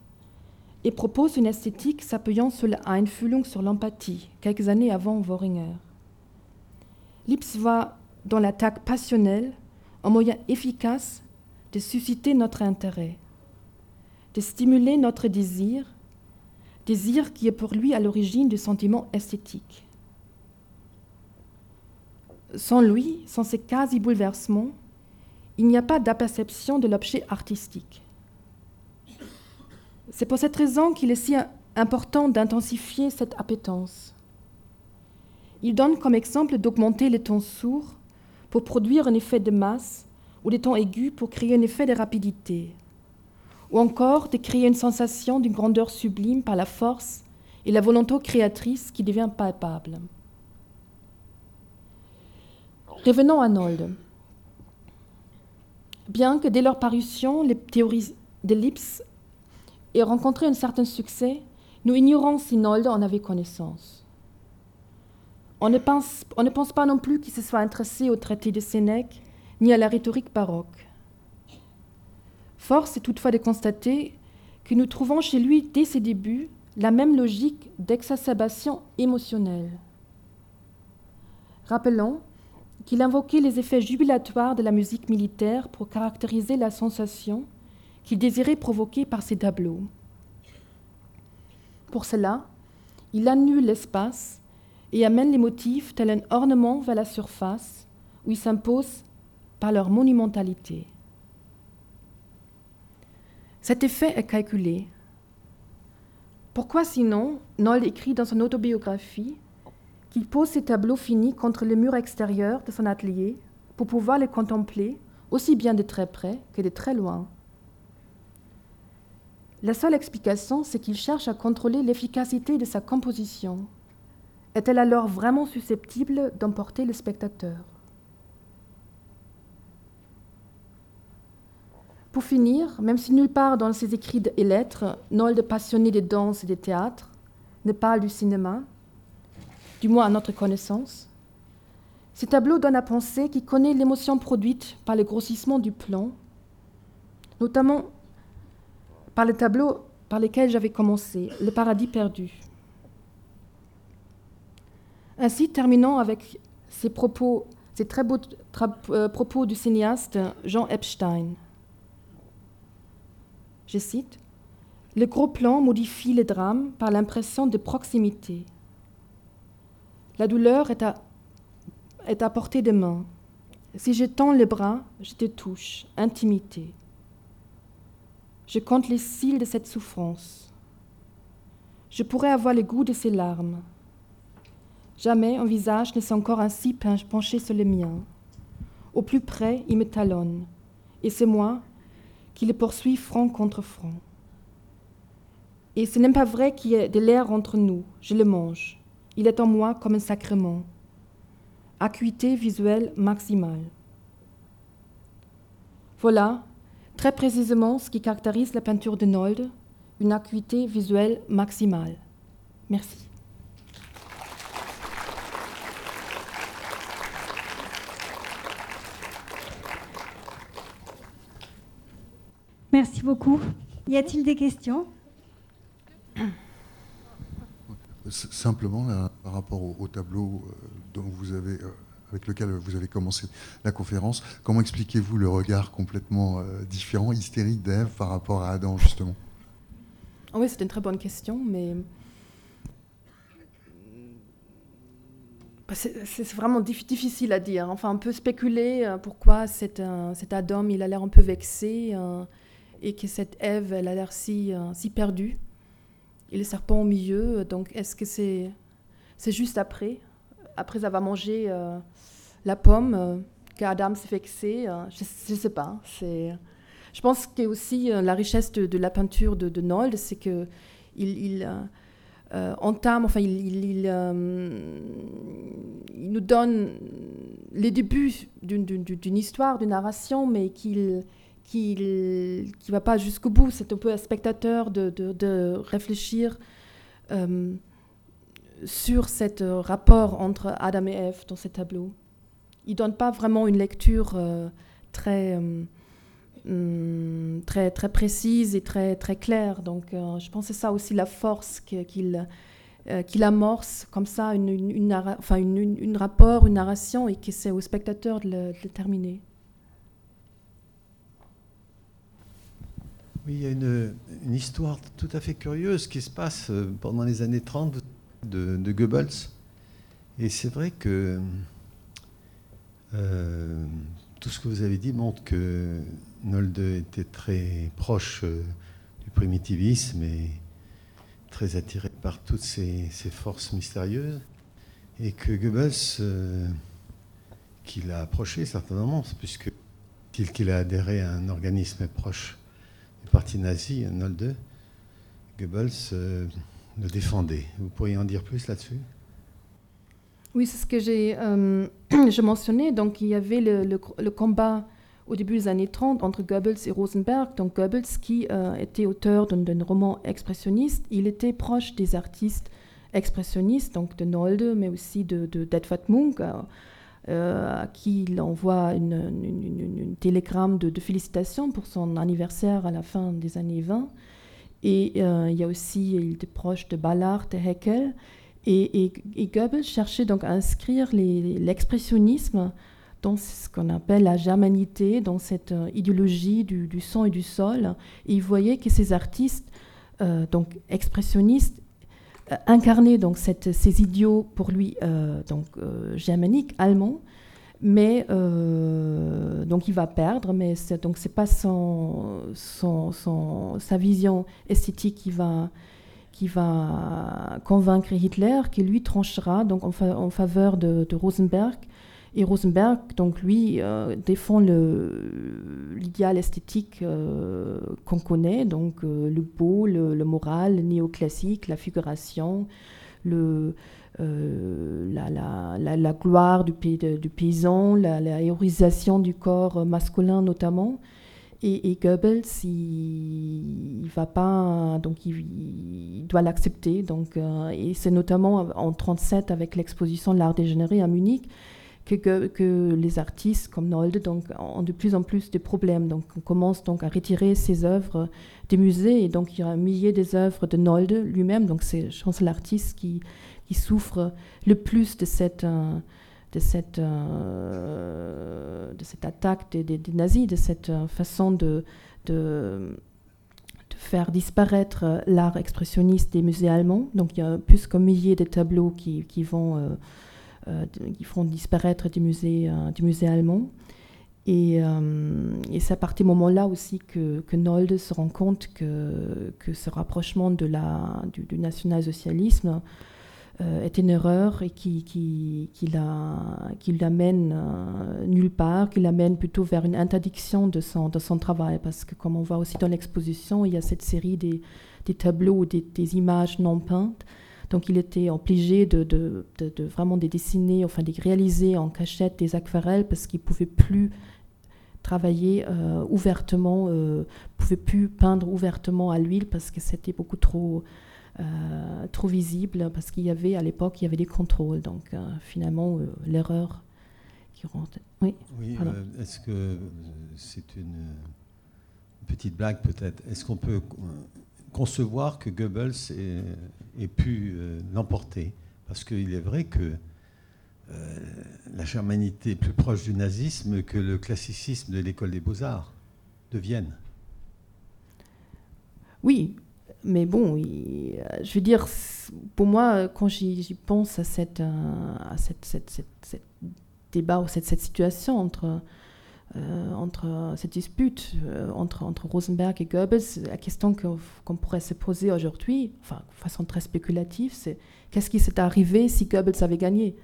et propose une esthétique s'appuyant sur sur l'empathie, quelques années avant Woringer. Lips voit dans l'attaque passionnelle un moyen efficace de susciter notre intérêt, de stimuler notre désir, désir qui est pour lui à l'origine du sentiment esthétique. Sans lui, sans ces quasi-bouleversements, il n'y a pas d'aperception de l'objet artistique. C'est pour cette raison qu'il est si important d'intensifier cette appétence. Il donne comme exemple d'augmenter les tons sourds pour produire un effet de masse ou les tons aigus pour créer un effet de rapidité, ou encore de créer une sensation d'une grandeur sublime par la force et la volonté créatrice qui devient palpable. Revenons à Nold. Bien que dès leur parution, les théories d'ellipse aient rencontré un certain succès, nous ignorons si Nold en avait connaissance. On ne pense, on ne pense pas non plus qu'il se soit intéressé au traité de Sénèque ni à la rhétorique baroque. Force est toutefois de constater que nous trouvons chez lui, dès ses débuts, la même logique d'exacerbation émotionnelle. Rappelons qu'il invoquait les effets jubilatoires de la musique militaire pour caractériser la sensation qu'il désirait provoquer par ses tableaux. Pour cela, il annule l'espace et amène les motifs tel un ornement vers la surface où ils s'imposent par leur monumentalité. Cet effet est calculé. Pourquoi sinon, Noll écrit dans son autobiographie qu'il pose ses tableaux finis contre le mur extérieur de son atelier pour pouvoir les contempler aussi bien de très près que de très loin? La seule explication, c'est qu'il cherche à contrôler l'efficacité de sa composition. Est-elle alors vraiment susceptible d'emporter le spectateur? Pour finir, même si nulle part dans ses écrits et lettres, Nold, passionné de danse et de théâtre, ne parle du cinéma, du moins à notre connaissance. Ces tableaux donnent à penser qu'il connaît l'émotion produite par le grossissement du plan, notamment par les tableaux par lesquels j'avais commencé, Le paradis perdu. Ainsi, terminons avec ces propos, ces très beaux euh, propos du cinéaste Jean Epstein. Je cite Le gros plan modifie les drames par l'impression de proximité. La douleur est à, est à portée de main. Si je tends les bras, je te touche. Intimité. Je compte les cils de cette souffrance. Je pourrais avoir le goût de ces larmes. Jamais un visage ne s'est encore ainsi penché sur le mien. Au plus près, il me talonne, et c'est moi qui le poursuis front contre front. Et ce n'est pas vrai qu'il y ait de l'air entre nous, je le mange. Il est en moi comme un sacrement. Acuité visuelle maximale. Voilà, très précisément, ce qui caractérise la peinture de Nolde, une acuité visuelle maximale. Merci. Merci beaucoup. Y a-t-il des questions? Simplement, par rapport au, tableau euh, dont vous avez, euh, avec lequel vous avez commencé la conférence, comment expliquez-vous le regard complètement euh, différent, hystérique d'Ève par rapport à Adam, justement? Oui, c'est une très bonne question, mais bah, c'est vraiment difficile à dire. Enfin, on peut spéculer pourquoi cet, Adam, il a l'air un peu vexé et que cette Ève, elle a l'air si, euh, perdue. Et le serpent au milieu, donc est-ce que c'est juste après, après avoir mangé euh, la pomme, euh, qu'Adam s'est vexé Je ne sais pas. C'est, je pense que aussi la richesse de, la peinture de, de c'est que il, entame, enfin, il, nous donne les débuts d'une histoire, d'une narration, mais qu'il qui ne va pas jusqu'au bout. C'est un peu un spectateur de, de, réfléchir euh, sur ce rapport entre Adam et Ève dans ces tableaux. Il ne donne pas vraiment une lecture euh, très, euh, hum, très, très précise et très, très claire. Donc je pense que c'est ça aussi la force qu'il qu'il amorce comme ça une, une, rapport, une narration et que c'est au spectateur de le, terminer. Oui, il y a une, histoire tout à fait curieuse qui se passe euh, pendant les années 30 de, Goebbels. Et c'est vrai que euh, tout ce que vous avez dit montre que Nolde était très proche euh, du primitivisme et très attiré par toutes ces, forces mystérieuses. Et que Goebbels, qui l'a approché certainement, puisque qu'il a adhéré à un organisme proche parti nazi, Nolde, Goebbels euh, le défendait. Vous pourriez en dire plus là-dessus? Oui, c'est ce que j'ai euh, mentionné. Donc, il y avait le, combat au début des années 30 entre Goebbels et Rosenberg. Donc, Goebbels, qui euh, était auteur d'un roman expressionniste, il était proche des artistes expressionnistes, donc de Nolde, mais aussi de, de Munch. Euh, à qui il envoie une, télégramme de, félicitations pour son anniversaire à la fin des années 20. Et euh, il y a aussi, il était proche de Ballard, de Heckel. Et, Goebbels cherchait donc à inscrire l'expressionnisme dans ce qu'on appelle la germanité, dans cette euh, idéologie du, sang et du sol. Et il voyait que ces artistes, donc expressionnistes, euh, incarner donc ces idiots pour lui euh, donc euh, germaniques, allemands, mais donc il va perdre, mais c'est, donc c'est pas son, sa vision esthétique qui va qui va convaincre Hitler, qui lui tranchera donc en, faveur de, Rosenberg. Et Rosenberg, donc lui, euh, défend l'idéal esthétique euh, qu'on connaît, donc euh, le beau, le, moral, le néoclassique, la figuration, le, la, la, gloire du, paysan, la, héroïsation du corps masculin notamment. et, Goebbels, il, va pas, donc il, doit l'accepter. Donc, et c'est notamment en 37 avec l'exposition de l'art dégénéré à Munich que, que, les artistes comme Nolde donc, ont de plus en plus de problèmes. Donc, on commence donc à retirer ses œuvres des musées. Et donc, il y a un millier des œuvres de Nolde lui-même. Donc, c'est, je pense, l'artiste qui, qui, souffre le plus de cette, euh, de cette, euh, de cette attaque des, nazis, de cette euh, façon de, de, faire disparaître l'art expressionniste des musées allemands. Donc, il y a plus qu'un millier de tableaux qui, qui vont euh, qui font disparaître des musées, euh, du musée allemands. Et, c'est à partir ce moment-là aussi que, que Nolde se rend compte que, que ce rapprochement de la, du, du national-socialisme est une erreur et qui, qui, qui l'amène nulle part, qui l'amène plutôt vers une interdiction de son, de son travail. Parce que comme on voit aussi dans l'exposition, il y a cette série des, des tableaux des, des, images non peintes donc il était obligé de, de, de, vraiment de dessiner, enfin de réaliser en cachette des aquarelles parce qu'il ne pouvait plus travailler euh, ouvertement, euh, pouvait plus peindre ouvertement à l'huile parce que c'était beaucoup trop, euh, trop visible, parce qu'il y avait à l'époque, il y avait des contrôles. Donc euh, finalement, l'erreur qui rentre. Oui, oui est-ce que c'est une petite blague peut-être Est-ce qu'on peut concevoir que Goebbels ait, pu euh, l'emporter? Parce qu'il est vrai que euh, la germanité est plus proche du nazisme que le classicisme de l'école des beaux-arts de Vienne. Oui, mais bon, je veux dire, pour moi, quand j'y pense à euh, cette, débat ou cette, cette situation entre euh, cette dispute euh, entre, entre Rosenberg et Goebbels, la question qu'on pourrait se poser aujourd'hui, enfin, de façon très spéculative, c'est qu'est-ce qui s'est arrivé si Goebbels avait gagné?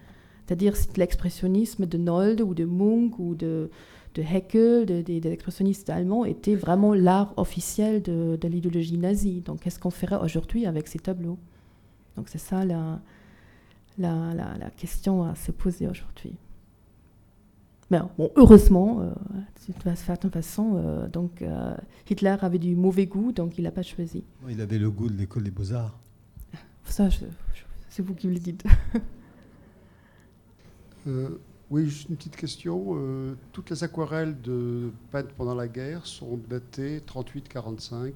C'est-à-dire si l'expressionnisme de Nolde ou de Munch ou de, de Heckel, de, de, l'expressionnistes allemands, était vraiment l'art officiel de, de l'idéologie nazie. Donc qu'est-ce qu'on ferait aujourd'hui avec ces tableaux? Donc c'est ça la, la, la, la question à se poser aujourd'hui. Mais bon, heureusement, euh, de certaine façon, euh, donc, euh, Hitler avait du mauvais goût, donc il n'a pas choisi. Il avait le goût de l'école des beaux-arts. Ça, c'est vous qui me le dites. Oui, juste une petite question. toutes les aquarelles de peintes pendant la guerre sont datées 38-45.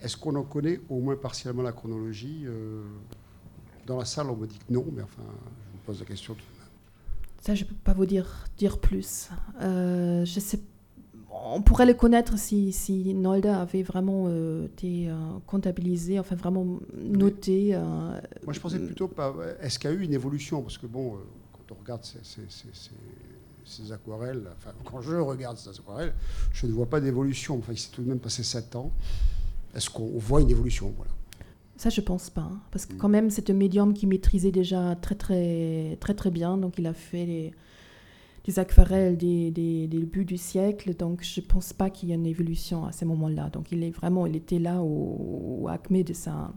Est-ce qu'on en connaît au moins partiellement la chronologie? Dans la salle, on me dit que non, mais enfin, je vous pose la question tout ça, je ne peux pas vous dire, dire plus. Euh, je sais, on pourrait le connaître si, si Nolda avait vraiment euh, été euh, comptabilisé, enfin vraiment noté. Moi, je pensais plutôt pas. Est-ce qu'il y a eu une évolution? Parce que bon, on regarde ces, ces, ces, ces, aquarelles, enfin, quand je regarde ces aquarelles, je ne vois pas d'évolution. Enfin, il s'est tout de même passé 7 ans. Est-ce qu'on voit une évolution? Voilà. Ça, je pense pas, hein, parce que mm. quand même, c'est un médium qui maîtrisait déjà très très très très bien. Donc, il a fait les, des aquarelles des, des, débuts du siècle. Donc, je pense pas qu'il y ait une évolution à ce moment-là. Donc, il est vraiment, il était là au, acmé de sa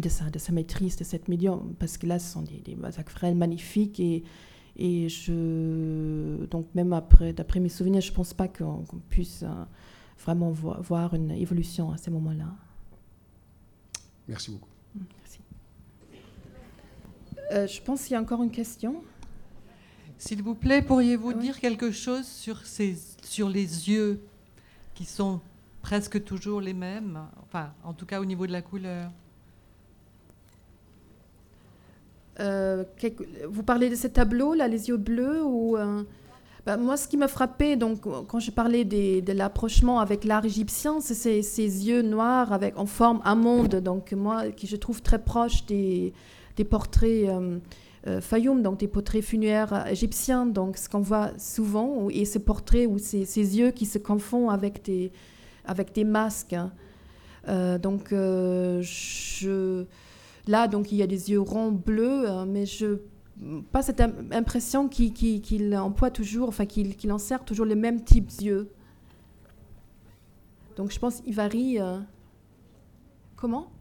de sa, de sa maîtrise de cette médium, parce que là, ce sont des, des aquarelles magnifiques et et je donc même après, d'après mes souvenirs, je pense pas qu'on puisse euh, vraiment voir une évolution à ce moment-là. Merci beaucoup. Merci. Euh, je pense qu'il y a encore une question. S'il vous plaît, pourriez-vous dire quelque chose sur, ces, sur les yeux qui sont presque toujours les mêmes, enfin, en tout cas au niveau de la couleur? Euh, Vous parlez de ce tableau, là, les yeux bleus ou euh, bah, moi, ce qui m'a frappé, donc, quand je parlais de l'approchement avec l'art égyptien, c'est ces, yeux noirs avec, en forme monde donc moi, qui je trouve très proche des, portraits euh, euh, Fayoum, donc des portraits funéraires égyptiens, donc ce qu'on voit souvent, et ce portrait ou ces, ces, yeux qui se confondent avec des, masques. Hein. Donc, je, là, donc, il y a des yeux ronds bleus, hein, mais je pas cette impression qu'il emploie toujours, enfin qu'il en sert toujours les mêmes types d'yeux. Donc je pense qu'il varie. Euh, comment?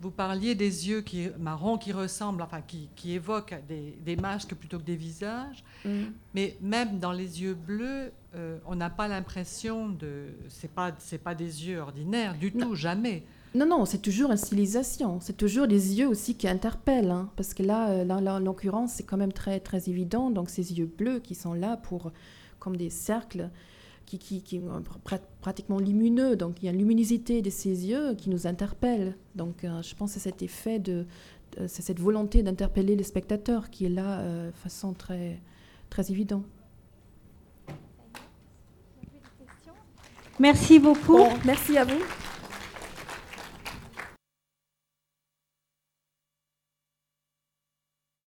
Vous parliez des yeux qui, marrons qui ressemblent, enfin qui, qui évoquent des, des, masques plutôt que des visages. Mm. Mais même dans les yeux bleus, euh, on n'a pas l'impression de. C'est pas, c'est pas des yeux ordinaires du tout, jamais. Non, non, c'est toujours une stylisation. C'est toujours des yeux aussi qui interpellent. Hein, parce que là, euh, là, là en l'occurrence, c'est quand même très, très évident. Donc, ces yeux bleus qui sont là pour, comme des cercles qui, qui, qui pratiquement lumineux. Donc il y a une luminosité de ses yeux qui nous interpelle. Donc euh, je pense que c'est cet effet de, c'est cette volonté d'interpeller les spectateurs qui est là euh, de façon très, très évidente. Merci beaucoup. merci à vous.